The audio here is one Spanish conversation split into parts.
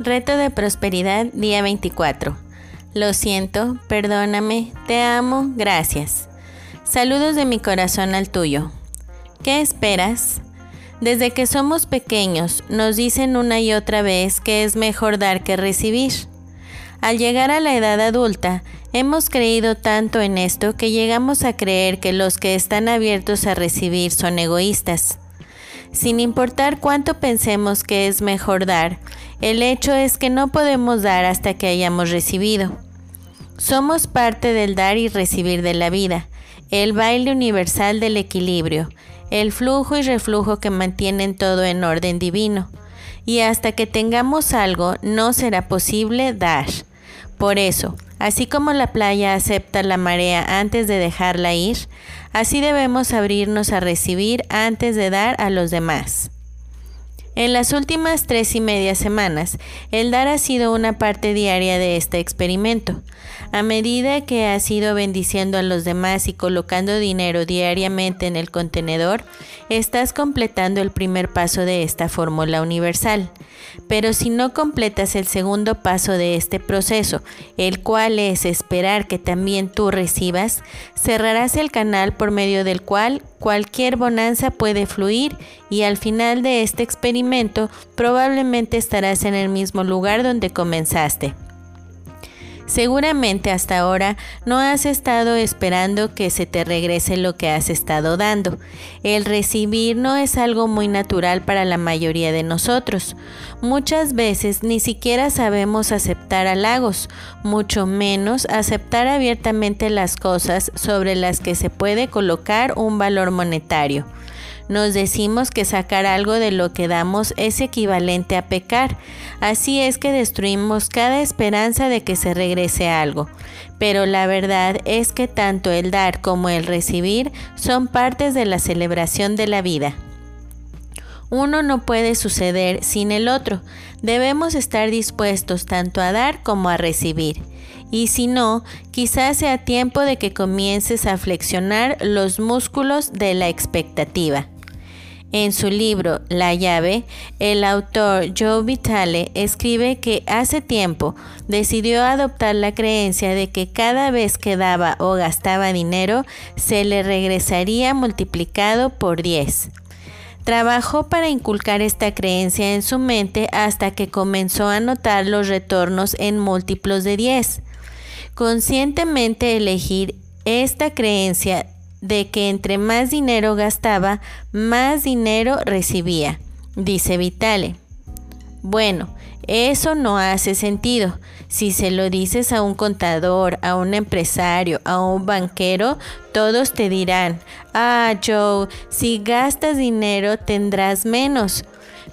Reto de prosperidad, día 24. Lo siento, perdóname, te amo, gracias. Saludos de mi corazón al tuyo. ¿Qué esperas? Desde que somos pequeños nos dicen una y otra vez que es mejor dar que recibir. Al llegar a la edad adulta, hemos creído tanto en esto que llegamos a creer que los que están abiertos a recibir son egoístas. Sin importar cuánto pensemos que es mejor dar, el hecho es que no podemos dar hasta que hayamos recibido. Somos parte del dar y recibir de la vida, el baile universal del equilibrio, el flujo y reflujo que mantienen todo en orden divino. Y hasta que tengamos algo, no será posible dar. Por eso, así como la playa acepta la marea antes de dejarla ir, así debemos abrirnos a recibir antes de dar a los demás. En las últimas tres y media semanas, el dar ha sido una parte diaria de este experimento. A medida que has ido bendiciendo a los demás y colocando dinero diariamente en el contenedor, estás completando el primer paso de esta fórmula universal. Pero si no completas el segundo paso de este proceso, el cual es esperar que también tú recibas, cerrarás el canal por medio del cual cualquier bonanza puede fluir y al final de este experimento probablemente estarás en el mismo lugar donde comenzaste. Seguramente hasta ahora no has estado esperando que se te regrese lo que has estado dando. El recibir no es algo muy natural para la mayoría de nosotros. Muchas veces ni siquiera sabemos aceptar halagos, mucho menos aceptar abiertamente las cosas sobre las que se puede colocar un valor monetario. Nos decimos que sacar algo de lo que damos es equivalente a pecar. Así es que destruimos cada esperanza de que se regrese algo. Pero la verdad es que tanto el dar como el recibir son partes de la celebración de la vida. Uno no puede suceder sin el otro. Debemos estar dispuestos tanto a dar como a recibir. Y si no, quizás sea tiempo de que comiences a flexionar los músculos de la expectativa. En su libro La llave, el autor Joe Vitale escribe que hace tiempo decidió adoptar la creencia de que cada vez que daba o gastaba dinero se le regresaría multiplicado por 10. Trabajó para inculcar esta creencia en su mente hasta que comenzó a notar los retornos en múltiplos de 10. Conscientemente elegir esta creencia de que entre más dinero gastaba, más dinero recibía, dice Vitale. Bueno, eso no hace sentido. Si se lo dices a un contador, a un empresario, a un banquero, todos te dirán, ah, Joe, si gastas dinero tendrás menos.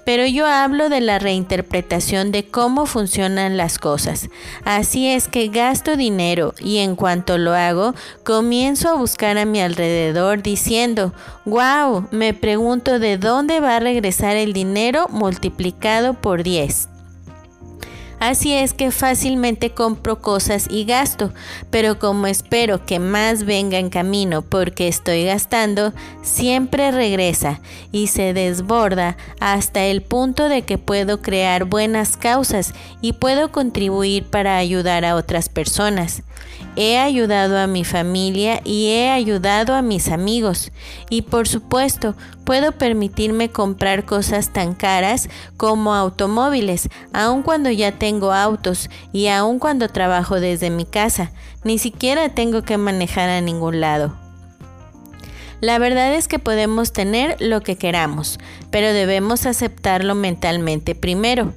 Pero yo hablo de la reinterpretación de cómo funcionan las cosas. Así es que gasto dinero y en cuanto lo hago, comienzo a buscar a mi alrededor diciendo, wow, me pregunto de dónde va a regresar el dinero multiplicado por 10. Así es que fácilmente compro cosas y gasto, pero como espero que más venga en camino porque estoy gastando, siempre regresa y se desborda hasta el punto de que puedo crear buenas causas y puedo contribuir para ayudar a otras personas. He ayudado a mi familia y he ayudado a mis amigos. Y por supuesto, puedo permitirme comprar cosas tan caras como automóviles, aun cuando ya tengo autos y aun cuando trabajo desde mi casa. Ni siquiera tengo que manejar a ningún lado. La verdad es que podemos tener lo que queramos, pero debemos aceptarlo mentalmente primero.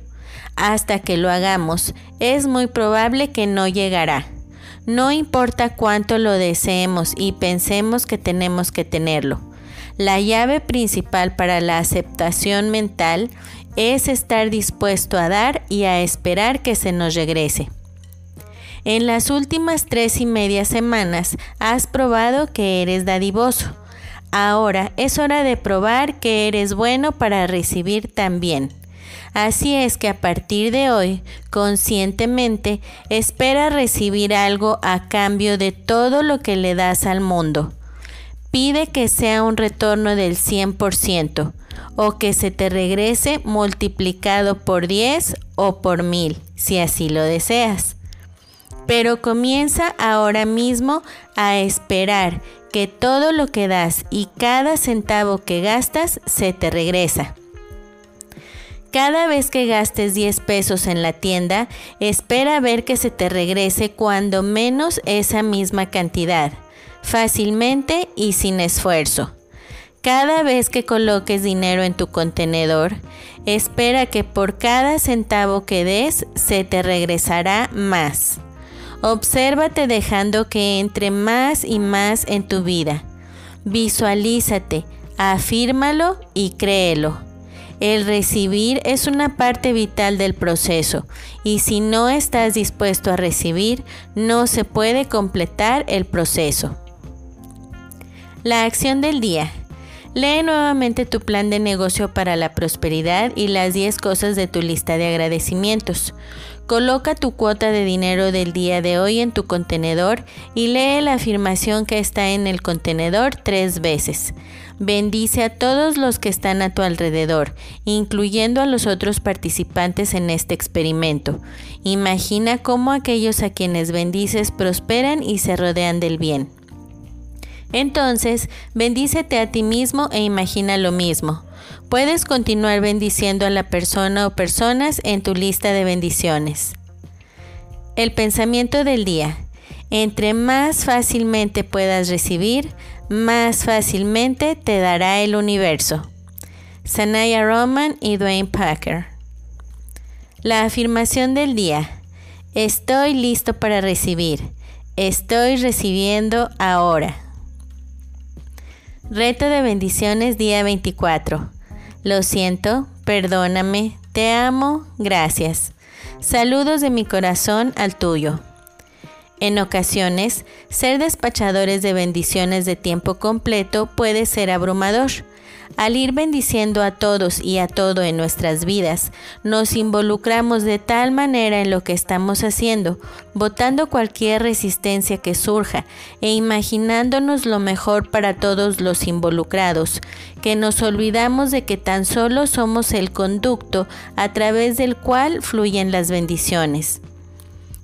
Hasta que lo hagamos, es muy probable que no llegará. No importa cuánto lo deseemos y pensemos que tenemos que tenerlo. La llave principal para la aceptación mental es estar dispuesto a dar y a esperar que se nos regrese. En las últimas tres y media semanas has probado que eres dadivoso. Ahora es hora de probar que eres bueno para recibir también. Así es que a partir de hoy, conscientemente, espera recibir algo a cambio de todo lo que le das al mundo. Pide que sea un retorno del 100%. o que se te regrese multiplicado por 10 o por 1000, si así lo deseas. Pero comienza ahora mismo a esperar que todo lo que das y cada centavo que gastas se te regresa. Cada vez que gastes 10 pesos en la tienda, espera ver que se te regrese cuando menos esa misma cantidad, fácilmente y sin esfuerzo. Cada vez que coloques dinero en tu contenedor, espera que por cada centavo que des se te regresará más. Obsérvate dejando que entre más y más en tu vida. Visualízate, afírmalo y créelo. El recibir es una parte vital del proceso y si no estás dispuesto a recibir, no se puede completar el proceso. La acción del día. Lee nuevamente tu plan de negocio para la prosperidad y las 10 cosas de tu lista de agradecimientos. Coloca tu cuota de dinero del día de hoy en tu contenedor y lee la afirmación que está en el contenedor tres veces. Bendice a todos los que están a tu alrededor, incluyendo a los otros participantes en este experimento. Imagina cómo aquellos a quienes bendices prosperan y se rodean del bien. Entonces, bendícete a ti mismo e imagina lo mismo. Puedes continuar bendiciendo a la persona o personas en tu lista de bendiciones. El pensamiento del día. Entre más fácilmente puedas recibir, más fácilmente te dará el universo. Sanaya Roman y Dwayne Packer. La afirmación del día. Estoy listo para recibir. Estoy recibiendo ahora. Reto de bendiciones día 24. Lo siento, perdóname, te amo, gracias. Saludos de mi corazón al tuyo. En ocasiones, ser despachadores de bendiciones de tiempo completo puede ser abrumador. Al ir bendiciendo a todos y a todo en nuestras vidas, nos involucramos de tal manera en lo que estamos haciendo, votando cualquier resistencia que surja e imaginándonos lo mejor para todos los involucrados, que nos olvidamos de que tan solo somos el conducto a través del cual fluyen las bendiciones.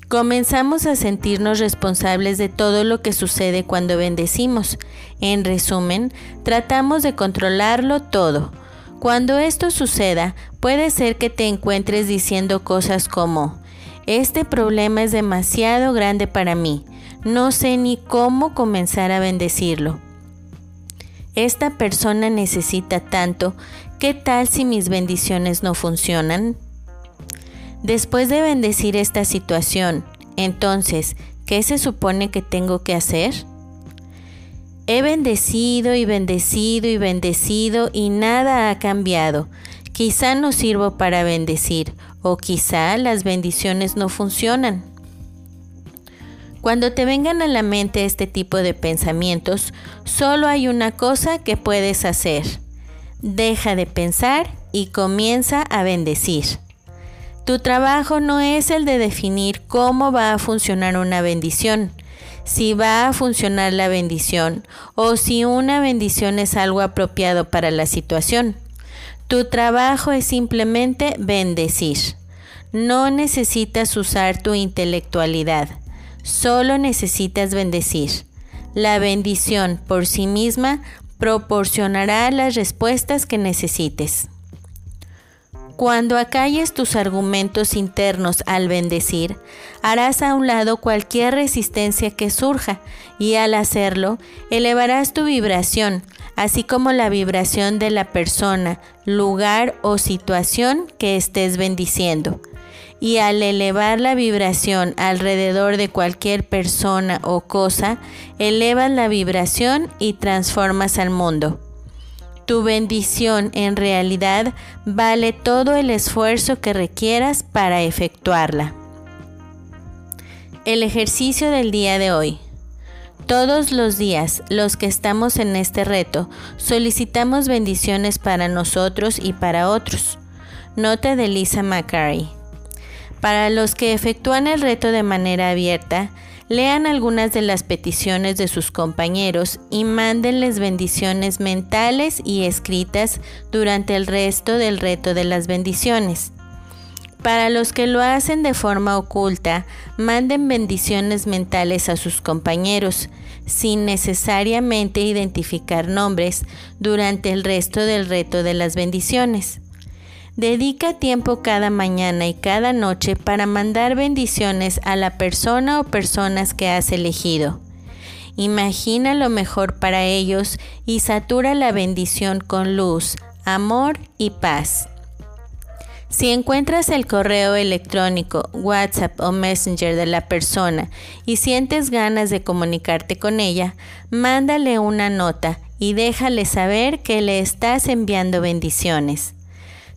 Comenzamos a sentirnos responsables de todo lo que sucede cuando bendecimos. En resumen, tratamos de controlarlo todo. Cuando esto suceda, puede ser que te encuentres diciendo cosas como, este problema es demasiado grande para mí, no sé ni cómo comenzar a bendecirlo. Esta persona necesita tanto, ¿qué tal si mis bendiciones no funcionan? Después de bendecir esta situación, entonces, ¿qué se supone que tengo que hacer? He bendecido y bendecido y bendecido y nada ha cambiado. Quizá no sirvo para bendecir o quizá las bendiciones no funcionan. Cuando te vengan a la mente este tipo de pensamientos, solo hay una cosa que puedes hacer. Deja de pensar y comienza a bendecir. Tu trabajo no es el de definir cómo va a funcionar una bendición, si va a funcionar la bendición o si una bendición es algo apropiado para la situación. Tu trabajo es simplemente bendecir. No necesitas usar tu intelectualidad, solo necesitas bendecir. La bendición por sí misma proporcionará las respuestas que necesites. Cuando acalles tus argumentos internos al bendecir, harás a un lado cualquier resistencia que surja y al hacerlo, elevarás tu vibración, así como la vibración de la persona, lugar o situación que estés bendiciendo. Y al elevar la vibración alrededor de cualquier persona o cosa, elevas la vibración y transformas al mundo. Tu bendición en realidad vale todo el esfuerzo que requieras para efectuarla. El ejercicio del día de hoy. Todos los días, los que estamos en este reto, solicitamos bendiciones para nosotros y para otros. Nota de Lisa McCarry. Para los que efectúan el reto de manera abierta, Lean algunas de las peticiones de sus compañeros y mándenles bendiciones mentales y escritas durante el resto del reto de las bendiciones. Para los que lo hacen de forma oculta, manden bendiciones mentales a sus compañeros, sin necesariamente identificar nombres, durante el resto del reto de las bendiciones. Dedica tiempo cada mañana y cada noche para mandar bendiciones a la persona o personas que has elegido. Imagina lo mejor para ellos y satura la bendición con luz, amor y paz. Si encuentras el correo electrónico, WhatsApp o Messenger de la persona y sientes ganas de comunicarte con ella, mándale una nota y déjale saber que le estás enviando bendiciones.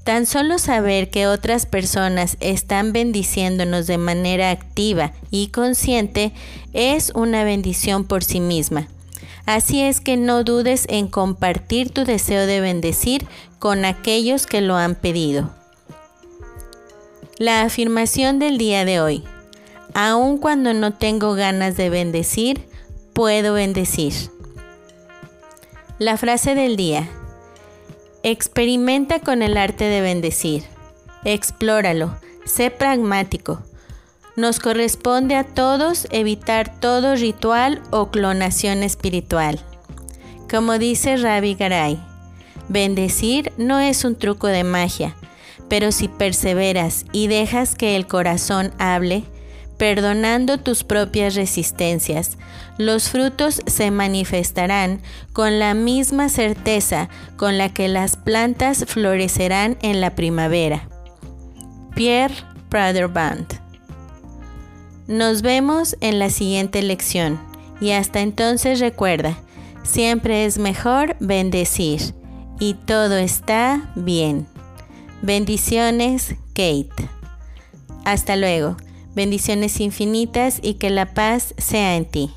Tan solo saber que otras personas están bendiciéndonos de manera activa y consciente es una bendición por sí misma. Así es que no dudes en compartir tu deseo de bendecir con aquellos que lo han pedido. La afirmación del día de hoy. Aun cuando no tengo ganas de bendecir, puedo bendecir. La frase del día. Experimenta con el arte de bendecir. Explóralo. Sé pragmático. Nos corresponde a todos evitar todo ritual o clonación espiritual. Como dice Ravi Garay, bendecir no es un truco de magia, pero si perseveras y dejas que el corazón hable, perdonando tus propias resistencias, los frutos se manifestarán con la misma certeza con la que las plantas florecerán en la primavera. Pierre Praderband. Nos vemos en la siguiente lección y hasta entonces recuerda, siempre es mejor bendecir y todo está bien. Bendiciones, Kate. Hasta luego. Bendiciones infinitas y que la paz sea en ti.